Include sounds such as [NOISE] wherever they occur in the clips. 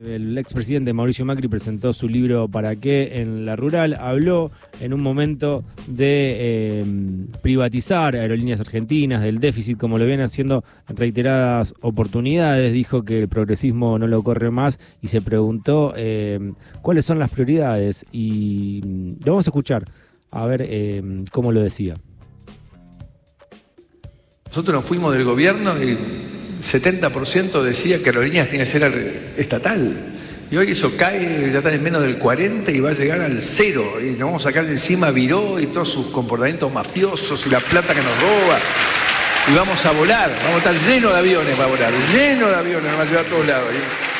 El expresidente Mauricio Macri presentó su libro ¿Para qué? en la rural. Habló en un momento de eh, privatizar aerolíneas argentinas, del déficit, como lo viene haciendo en reiteradas oportunidades. Dijo que el progresismo no lo corre más y se preguntó eh, cuáles son las prioridades. Y mm, lo vamos a escuchar a ver eh, cómo lo decía. Nosotros nos fuimos del gobierno y 70% decía que aerolíneas tiene que ser estatal. Y hoy eso cae, ya está en menos del 40 y va a llegar al cero. Y nos vamos a sacar de encima Viró y todos sus comportamientos mafiosos y la plata que nos roba. Y vamos a volar, vamos a estar llenos de aviones para volar, lleno de aviones, nos va a llevar a todos lados.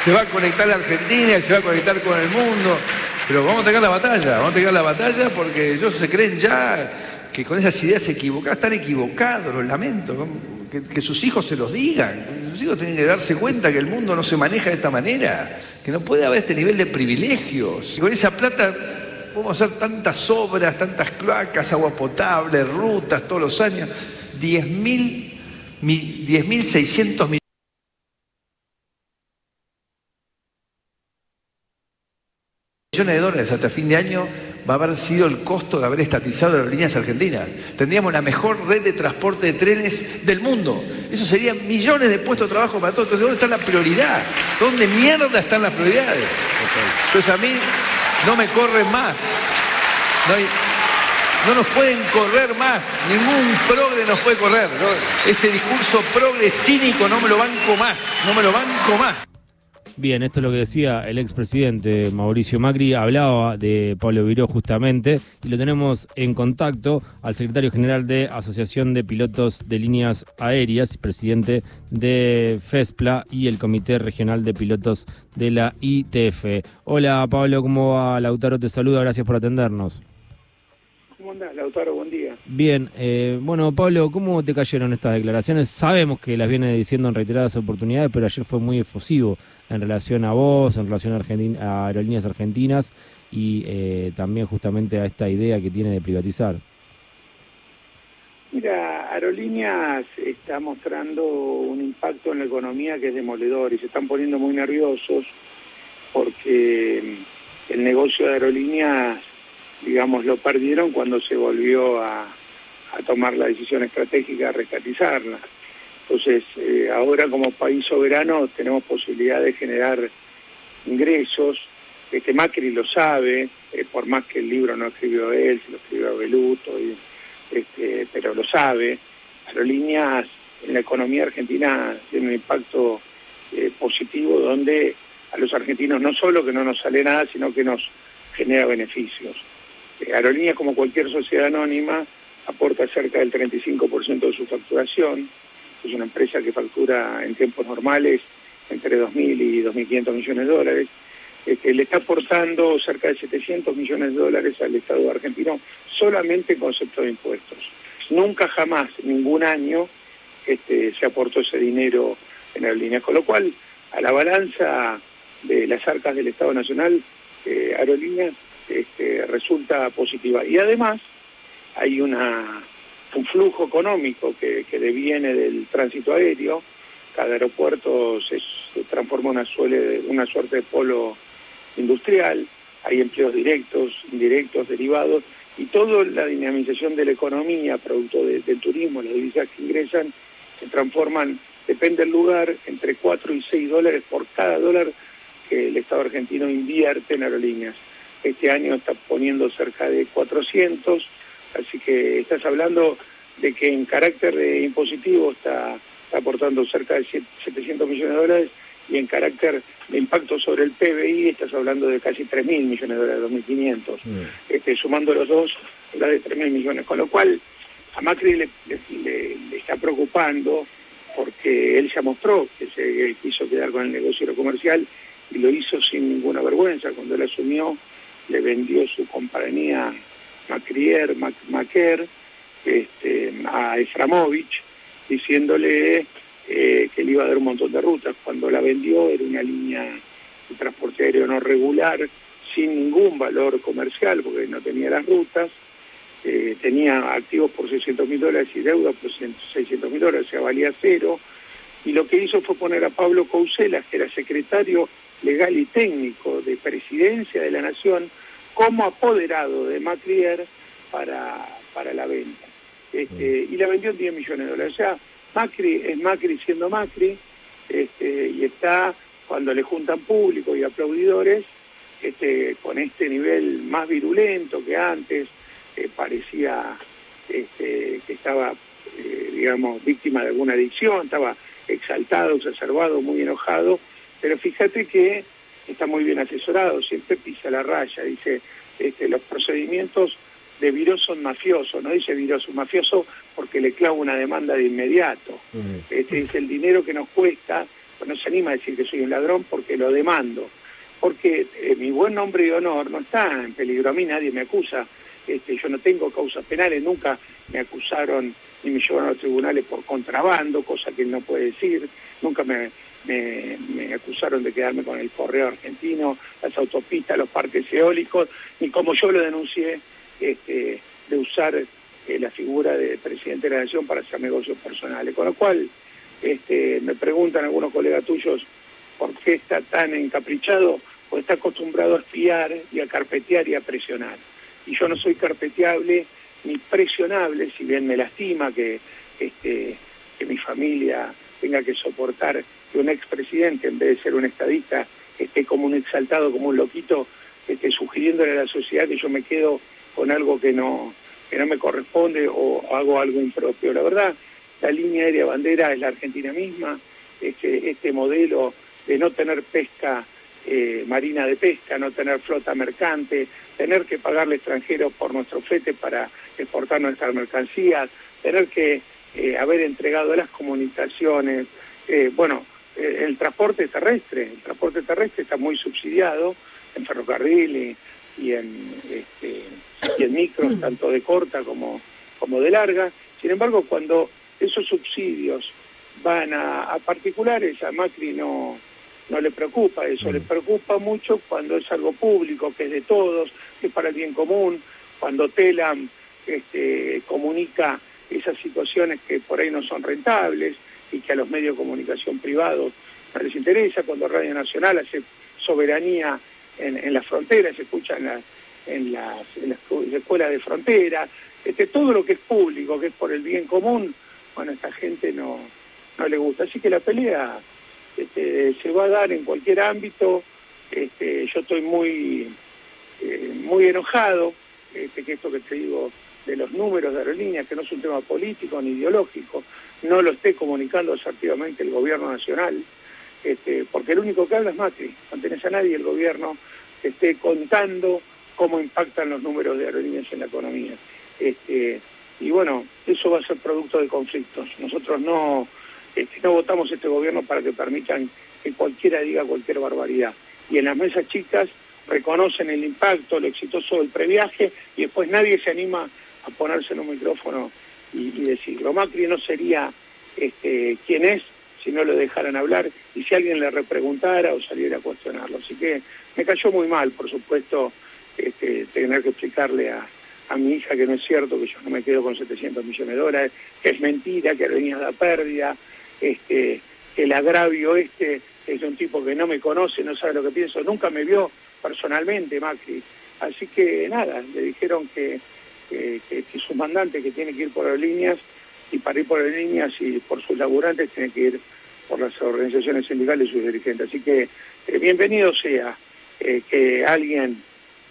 Se va a conectar la Argentina, se va a conectar con el mundo. Pero vamos a tener la batalla, vamos a tener la batalla porque ellos se creen ya que con esas ideas equivocadas están equivocados, los lamento, que, sus hijos se los digan, sus hijos tienen que darse cuenta que el mundo no se maneja de esta manera, que no puede haber este nivel de privilegios. Y con esa plata podemos hacer tantas obras, tantas cloacas, agua potable, rutas todos los años, 10.600 millones de dólares hasta fin de año va a haber sido el costo de haber estatizado las líneas argentinas. Tendríamos la mejor red de transporte de trenes del mundo. Eso serían millones de puestos de trabajo para todos. Entonces, ¿dónde está la prioridad? ¿Dónde mierda están las prioridades? Entonces, a mí no me corren más. No, nos pueden correr más. Ningún progre nos puede correr. Ese discurso progre cínico no me lo banco más. No me lo banco más. Bien, esto es lo que decía el expresidente Mauricio Macri, hablaba de Pablo Viró justamente, y lo tenemos en contacto al secretario general de Asociación de Pilotos de Líneas Aéreas, presidente de FESPLA y el Comité Regional de Pilotos de la ITF. Hola Pablo, ¿cómo va? Lautaro te saluda, gracias por atendernos. ¿Cómo andás, Lautaro? Buen día. Bien, eh, bueno, Pablo, ¿cómo te cayeron estas declaraciones? Sabemos que las viene diciendo en reiteradas oportunidades, pero ayer fue muy efusivo en relación a vos, en relación a, aerolíneas argentinas y eh, también justamente a esta idea que tiene de privatizar. Mira, Aerolíneas está mostrando un impacto en la economía que es demoledor y se están poniendo muy nerviosos porque el negocio de aerolíneas digamos, lo perdieron cuando se volvió a, tomar la decisión estratégica de rescatizarla. Entonces, eh, ahora como país soberano tenemos posibilidad de generar ingresos. Este Macri lo sabe, eh, por más que el libro no escribió él, se lo escribió Beluto, este, pero lo sabe. Aerolíneas en la economía argentina tienen un impacto eh, positivo donde a los argentinos no solo que no nos sale nada, sino que nos genera beneficios. Eh, Aerolíneas, como cualquier sociedad anónima, aporta cerca del 35% de su facturación. Es una empresa que factura en tiempos normales entre 2.000 y 2.500 millones de dólares. Este, le está aportando cerca de 700 millones de dólares al Estado argentino solamente en concepto de impuestos. Nunca jamás, ningún año, este, se aportó ese dinero en aerolíneas, con lo cual a la balanza de las arcas del Estado Nacional, eh, aerolíneas este, resulta positiva. Y además hay una, un flujo económico que, que deviene del tránsito aéreo. Cada aeropuerto se, transforma en una, suerte de polo industrial. Hay empleos directos, indirectos, derivados. Y toda la dinamización de la economía, producto del turismo, las divisas que ingresan, se transforman, depende del lugar, entre 4 y 6 dólares por cada dólar que el Estado argentino invierte en aerolíneas este año está poniendo cerca de 400, así que estás hablando de que en carácter de impositivo está, aportando cerca de 700 millones de dólares y en carácter de impacto sobre el PBI estás hablando de casi 3.000 millones de dólares, 2.500. Mm. Este, sumando los dos, la de 3.000 millones, con lo cual a Macri le, está preocupando porque él ya mostró que se quiso quedar con el negocio comercial y lo hizo sin ninguna vergüenza cuando él asumió le vendió su compañía Macrier, Maquer, este, a Eframovich, diciéndole eh, que le iba a dar un montón de rutas. Cuando la vendió era una línea de transporte aéreo no regular, sin ningún valor comercial, porque no tenía las rutas, eh, tenía activos por 600 mil dólares y deuda por 600 mil dólares, o sea, valía cero. Y lo que hizo fue poner a Pablo Couselas, que era secretario legal y técnico de presidencia de la nación como apoderado de Macrier para, para la venta. Este, y la vendió en 10 millones de dólares. O sea, Macri es Macri siendo Macri este, y está cuando le juntan público y aplaudidores este, con este nivel más virulento que antes, eh, parecía este, que estaba, eh, digamos, víctima de alguna adicción, estaba exaltado, exacerbado, muy enojado, pero fíjate que está muy bien asesorado, siempre pisa la raya, dice, este, los procedimientos de Viró son mafiosos, no dice un mafioso porque le clava una demanda de inmediato. Este dice el dinero que nos cuesta, pues no se anima a decir que soy un ladrón porque lo demando. Porque eh, mi buen nombre y honor no está en peligro. A mí nadie me acusa. Este, yo no tengo causas penales, nunca me acusaron ni me llevaron a los tribunales por contrabando, cosa que él no puede decir. Nunca me, me, acusaron de quedarme con el correo argentino, las autopistas, los parques eólicos, ni como yo lo denuncié, este, de usar eh, la figura de presidente de la Nación para hacer negocios personales. Con lo cual, este, me preguntan algunos colegas tuyos por qué está tan encaprichado, pues está acostumbrado a espiar y a carpetear y a presionar. Y yo no soy carpeteable ni presionable, si bien me lastima que, este, que mi familia tenga que soportar que un expresidente, en vez de ser un estadista, esté como un exaltado, como un loquito, esté sugiriéndole a la sociedad que yo me quedo con algo que no, que no me corresponde o hago algo impropio. La verdad, la línea aérea bandera es la Argentina misma, este, este modelo de no tener pesca eh, marina de pesca, no tener flota mercante, tener que pagarle extranjeros por nuestro flete para exportar nuestras mercancías, tener que eh, haber entregado las comunicaciones, eh, bueno, eh, el transporte terrestre. El transporte terrestre está muy subsidiado en ferrocarril y, en, este, y en micros, mm. tanto de corta como, como de larga. Sin embargo, cuando esos subsidios van a, particulares, a Macri no, no le preocupa eso, le mm. preocupa mucho cuando es algo público, que es de todos, que es para el bien común, cuando Telam este, comunica esas situaciones que por ahí no son rentables, y que a los medios de comunicación privados no les interesa, cuando Radio Nacional hace soberanía en, en las fronteras, se escucha en, las, escuelas de frontera, este, todo lo que es público, que es por el bien común, bueno, a esta gente no, no le gusta. Así que la pelea este, se va a dar en cualquier ámbito, este, yo estoy muy, eh, muy enojado, este, que esto que te digo de los números de aerolíneas, que no es un tema político ni ideológico, no lo esté comunicando asertivamente el gobierno nacional, este, porque el único que habla es Macri, no tenés a nadie el gobierno que esté contando cómo impactan los números de aerolíneas en la economía. Este, y bueno, eso va a ser producto de conflictos. Nosotros no, este, no votamos este gobierno para que permitan que cualquiera diga cualquier barbaridad. Y en las mesas chicas reconocen el impacto, lo exitoso del previaje, y después nadie se anima a ponerse en un micrófono y, decirlo. Macri no sería este, quien es si no lo dejaran hablar y si alguien le repreguntara o saliera a cuestionarlo. Así que me cayó muy mal, por supuesto, este, tener que explicarle a, a mi hija que no es cierto, que yo no me quedo con 700 millones de dólares, que es mentira, que venía la pérdida, este, que el agravio este es de un tipo que no me conoce, no sabe lo que pienso, nunca me vio personalmente Macri. Así que nada, le dijeron que que, que, su mandante que tiene que ir por las líneas y para ir por las líneas y por sus laburantes tiene que ir por las organizaciones sindicales y sus dirigentes. Así que eh, bienvenido sea eh, que alguien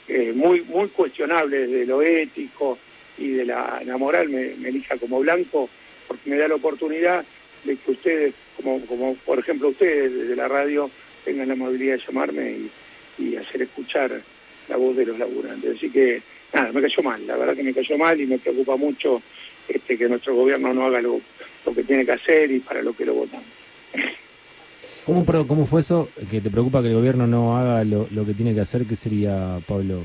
eh, muy muy cuestionable de lo ético y de la, moral me, elija como blanco porque me da la oportunidad de que ustedes, como, como por ejemplo ustedes desde la radio, tengan la amabilidad de llamarme y hacer escuchar la voz de los laburantes. Así que nada, me cayó mal, la verdad que me cayó mal y me preocupa mucho este, que nuestro gobierno no haga lo, que tiene que hacer y para lo que lo votan. ¿Cómo, ¿Cómo fue eso que te preocupa que el gobierno no haga lo, que tiene que hacer? ¿Qué sería, Pablo?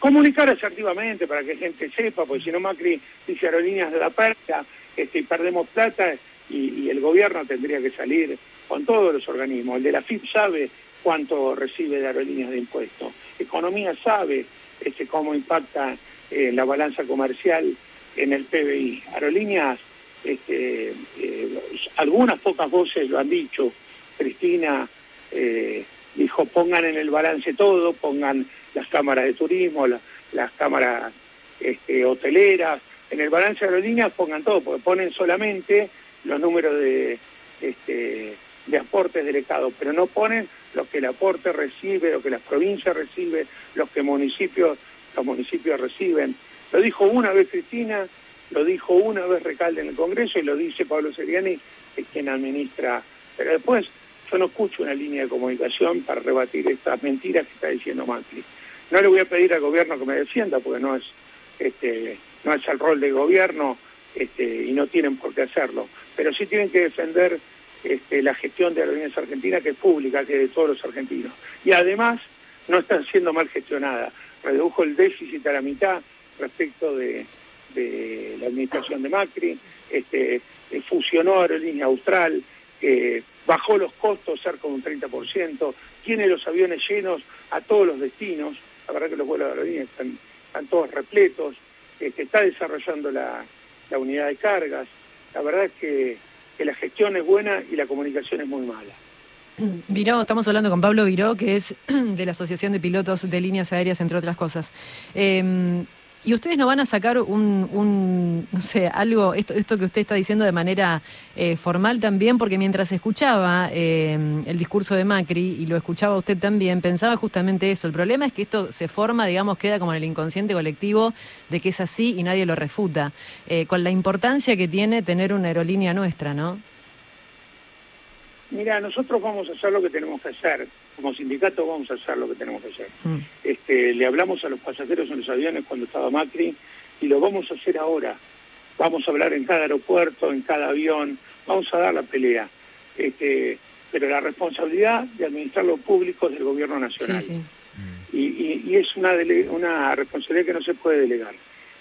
Comunicar asertivamente para que gente sepa, porque si no Macri dice aerolíneas de la pérdida este, y perdemos plata y, y, el gobierno tendría que salir con todos los organismos. El de la FIP sabe cuánto recibe de aerolíneas de impuestos. Economía sabe este, cómo impacta eh, la balanza comercial en el PBI. Aerolíneas, este, eh, algunas pocas voces lo han dicho, Cristina eh, dijo pongan en el balance todo, pongan las cámaras de turismo, las cámaras este, hoteleras, en el balance de aerolíneas pongan todo, porque ponen solamente los números de, este, de aportes del Estado, pero no ponen lo que el aporte recibe, lo que las provincias reciben, los que municipios, los municipios reciben. Lo dijo una vez Cristina, lo dijo una vez Recalde en el Congreso y lo dice Pablo Seriani, que es quien administra. Pero después yo no escucho una línea de comunicación para rebatir estas mentiras que está diciendo Macri. No le voy a pedir al gobierno que me defienda, porque no es, este, no es el rol del gobierno este, y no tienen por qué hacerlo. Pero sí tienen que defender este, la gestión de Aerolíneas Argentinas, que es pública, que es de todos los argentinos. Y además no está siendo mal gestionada. Redujo el déficit a la mitad respecto de, la administración de Macri, este, eh, fusionó Aerolínea Austral, bajó los costos cerca de un 30%, tiene los aviones llenos a todos los destinos, la verdad que los vuelos de aerolíneas están, todos repletos, este, está desarrollando la, unidad de cargas, la verdad que que la gestión es buena y la comunicación es muy mala. [CLEARS THROAT] Viró, estamos hablando con Pablo Viró, que es [CLEARS THROAT] de la Asociación de Pilotos de Líneas Aéreas, entre otras cosas. Eh, y ustedes no van a sacar un, no sé, algo, esto, esto que usted está diciendo de manera eh, formal también, porque mientras escuchaba eh, el discurso de Macri y lo escuchaba usted también, pensaba justamente eso. El problema es que esto se forma, digamos, queda como en el inconsciente colectivo de que es así y nadie lo refuta, eh, con la importancia que tiene tener una aerolínea nuestra, ¿no? Mira, nosotros vamos a hacer lo que tenemos que hacer. Como sindicato vamos a hacer lo que tenemos que hacer. Mm. Este, le hablamos a los pasajeros en los aviones cuando estaba Macri y lo vamos a hacer ahora. Vamos a hablar en cada aeropuerto, en cada avión, vamos a dar la pelea. Este, pero la responsabilidad de administrar lo público es del gobierno nacional. Y, y, es una, una responsabilidad que no se puede delegar.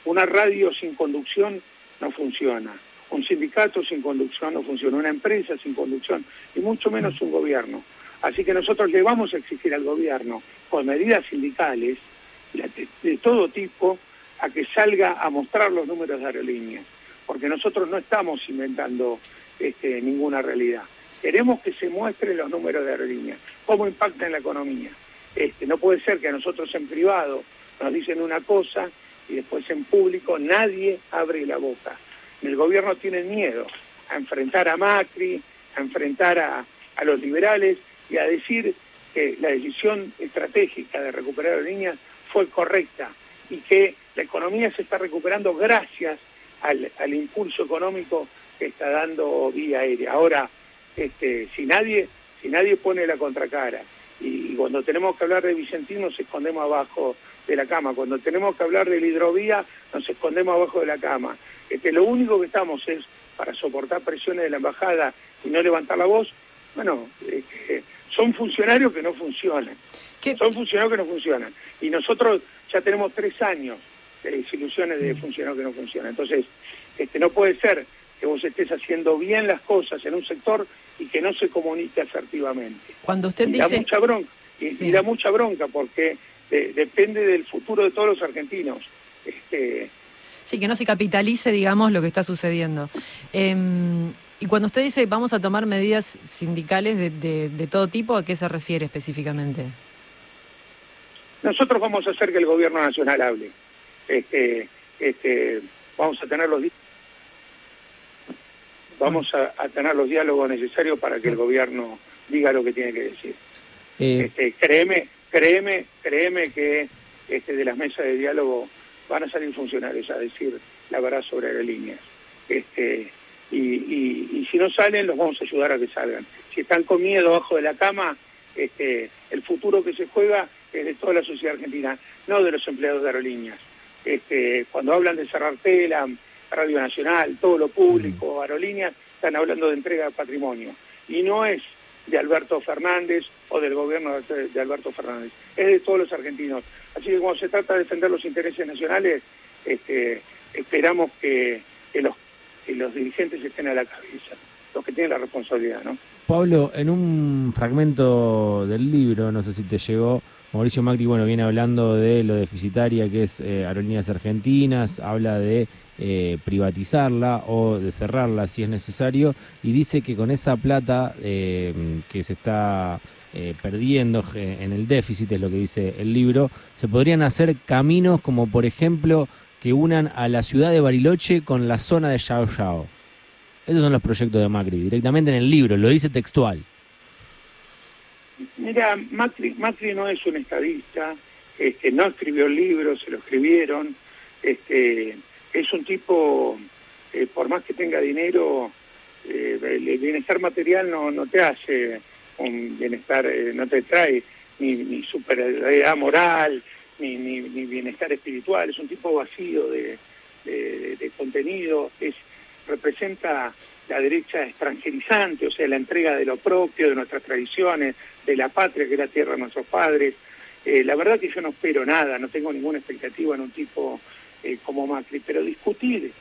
Una radio sin conducción no funciona un sindicato sin conducción no funciona, una empresa sin conducción, y mucho menos un gobierno. Así que nosotros le vamos a exigir al gobierno, con medidas sindicales de, todo tipo, a que salga a mostrar los números de aerolíneas, porque nosotros no estamos inventando este, ninguna realidad. Queremos que se muestren los números de aerolíneas, cómo impacta en la economía. Este, no puede ser que a nosotros en privado nos dicen una cosa y después en público nadie abre la boca el gobierno tiene miedo a enfrentar a Macri, a enfrentar a, los liberales y a decir que la decisión estratégica de recuperar líneas fue correcta y que la economía se está recuperando gracias al, impulso económico que está dando vía aérea. Ahora, este, si nadie, si nadie pone la contracara y, cuando tenemos que hablar de Vicentín nos escondemos abajo de la cama, cuando tenemos que hablar de la hidrovía nos escondemos abajo de la cama, que lo único que estamos es para soportar presiones de la embajada y no levantar la voz, bueno, son funcionarios que no funcionan. Son funcionarios que no funcionan. Y nosotros ya tenemos tres años de desilusiones de funcionarios que no funcionan. Entonces, este, no puede ser que vos estés haciendo bien las cosas en un sector y que no se comunique asertivamente. Cuando usted y dice... Da mucha bronca, y, da mucha bronca porque depende del futuro de todos los argentinos. Este, Sí, que no se capitalice, digamos, lo que está sucediendo. Em, y cuando usted dice vamos a tomar medidas sindicales de, todo tipo, ¿a qué se refiere específicamente? Nosotros vamos a hacer que el gobierno nacional hable. Este, este, vamos a tener los vamos a, tener los diálogos necesarios para que el gobierno diga lo que tiene que decir. Eh. Este, créeme, créeme, créeme que este, de las mesas de diálogo van a salir funcionarios a decir la verdad sobre aerolíneas. Este, y, y, si no salen, los vamos a ayudar a que salgan. Si están con miedo abajo de la cama, este, el futuro que se juega es de toda la sociedad argentina, no de los empleados de aerolíneas. Este, cuando hablan de cerrar tela, Radio Nacional, todo lo público, aerolíneas, están hablando de entrega de patrimonio. Y no es de Alberto Fernández o del gobierno de Alberto Fernández, es de todos los argentinos. Así que cuando se trata de defender los intereses nacionales, este, esperamos que, los, dirigentes estén a la cabeza, los que tienen la responsabilidad, ¿no? Pablo, en un fragmento del libro, no sé si te llegó, Mauricio Macri, bueno, viene hablando de lo deficitaria que es eh, Aerolíneas Argentinas, habla de eh, privatizarla o de cerrarla si es necesario, y dice que con esa plata eh, que se está eh, perdiendo eh, en el déficit, es lo que dice el libro, se podrían hacer caminos como por ejemplo que unan a la ciudad de Bariloche con la zona de Yao Yao. Esos son los proyectos de Macri, directamente en el libro, lo dice textual. Mira, Macri, Macri no es un estadista, este, no escribió el libro, se lo escribieron, este, es un tipo, eh, por más que tenga dinero, eh, el bienestar material no te hace un bienestar, eh, no te trae ni, ni superioridad moral, ni, ni, bienestar espiritual, es un tipo vacío de, de, contenido, es representa la derecha extranjerizante, o sea, la entrega de lo propio, de nuestras tradiciones, de la patria que es la tierra de nuestros padres. Eh, la verdad que yo no espero nada, no tengo ninguna expectativa en un tipo eh, como Macri, pero discutir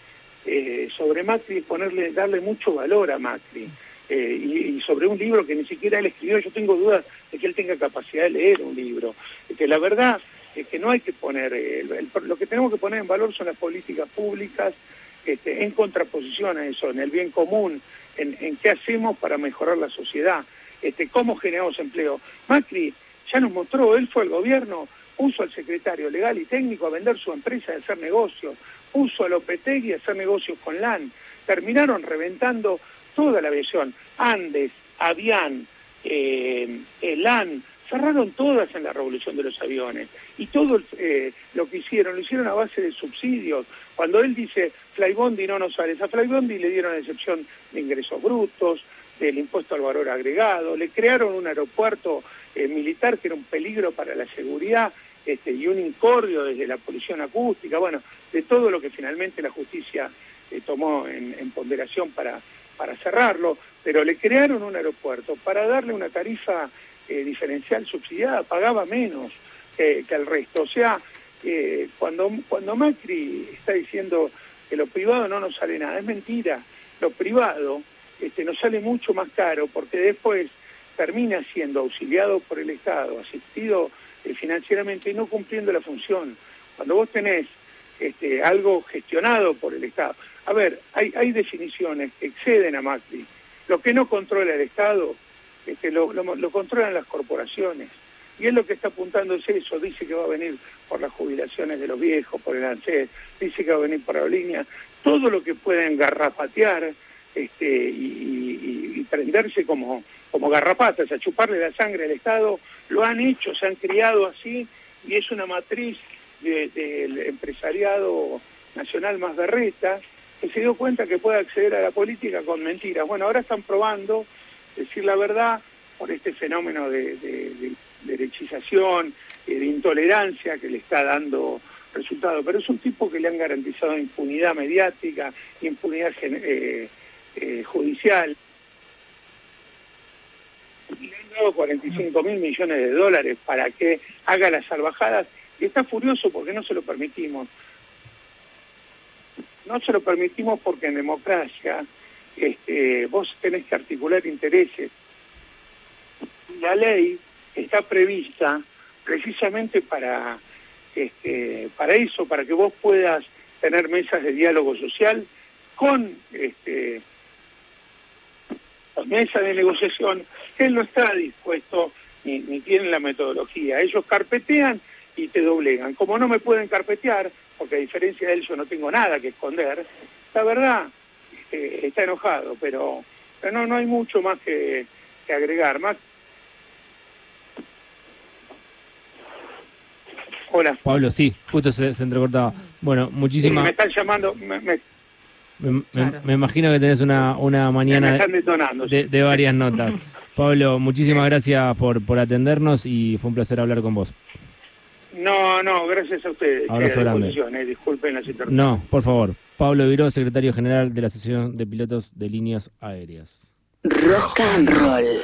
eh, sobre Macri es ponerle, darle mucho valor a Macri. Y, sobre un libro que ni siquiera él escribió, yo tengo dudas de que él tenga capacidad de leer un libro. Que la verdad es que no hay que poner, lo que tenemos que poner en valor son las políticas públicas, este, en contraposición a eso, en el bien común, en, en, qué hacemos para mejorar la sociedad, este, cómo generamos empleo. Macri ya nos mostró, él fue al gobierno, puso al secretario legal y técnico a vender su empresa y hacer negocios, puso a Lopetegui a hacer negocios con LAN, terminaron reventando toda la aviación, Andes, Avian, eh, LAN, cerraron todas en la revolución de los aviones y todo eh, lo que hicieron, lo hicieron a base de subsidios. Cuando él dice Flybondi no nos sale, a Flybondi le dieron excepción de ingresos brutos, del impuesto al valor agregado, le crearon un aeropuerto eh, militar que era un peligro para la seguridad este, y un incordio desde la policía acústica, bueno, de todo lo que finalmente la justicia eh, tomó en ponderación para, para cerrarlo, pero le crearon un aeropuerto para darle una tarifa eh, diferencial subsidiada pagaba menos que, el resto. O sea, eh, cuando, cuando Macri está diciendo que lo privado no nos sale nada, es mentira. Lo privado este, nos sale mucho más caro porque después termina siendo auxiliado por el Estado, asistido eh, financieramente y no cumpliendo la función. Cuando vos tenés este, algo gestionado por el Estado. A ver, hay, hay definiciones que exceden a Macri. Lo que no controla el Estado este, lo, lo, controlan las corporaciones. Y él lo que está apuntando es eso, dice que va a venir por las jubilaciones de los viejos, por el ANSES, dice que va a venir por la línea, todo lo que pueden garrapatear este, y, prenderse como, como garrapatas, a chuparle la sangre al Estado, lo han hecho, se han criado así y es una matriz del empresariado nacional más berreta que se dio cuenta que puede acceder a la política con mentiras. Bueno, ahora están probando decir la verdad por este fenómeno de, derechización, y de intolerancia que le está dando resultado. Pero es un tipo que le han garantizado impunidad mediática, impunidad eh, eh, judicial. Le han dado 45 mil millones de dólares para que haga las salvajadas está furioso porque no se lo permitimos. No se lo permitimos porque en democracia este, vos tenés que articular intereses. La ley está prevista precisamente para, este, para eso, para que vos puedas tener mesas de diálogo social con este, mesas de negociación. Él no está dispuesto ni, ni tiene la metodología. Ellos carpetean y te doblegan. Como no me pueden carpetear, porque a diferencia de él yo no tengo nada que esconder, la verdad este, está enojado, pero, no, no hay mucho más que, agregar. Más... Hola. Pablo, sí, justo se, se entrecortaba. Bueno, muchísimas... me están llamando... Me, imagino que tenés una, una mañana de, de, varias notas. [LAUGHS] Pablo, muchísimas gracias por, por atendernos y fue un placer hablar con vos. No, no, gracias a ustedes. Abrazo grande. Eh, disculpen la situación. No, por favor. Pablo Viró, secretario general de la Asociación de Pilotos de Líneas Aéreas. Rock and roll.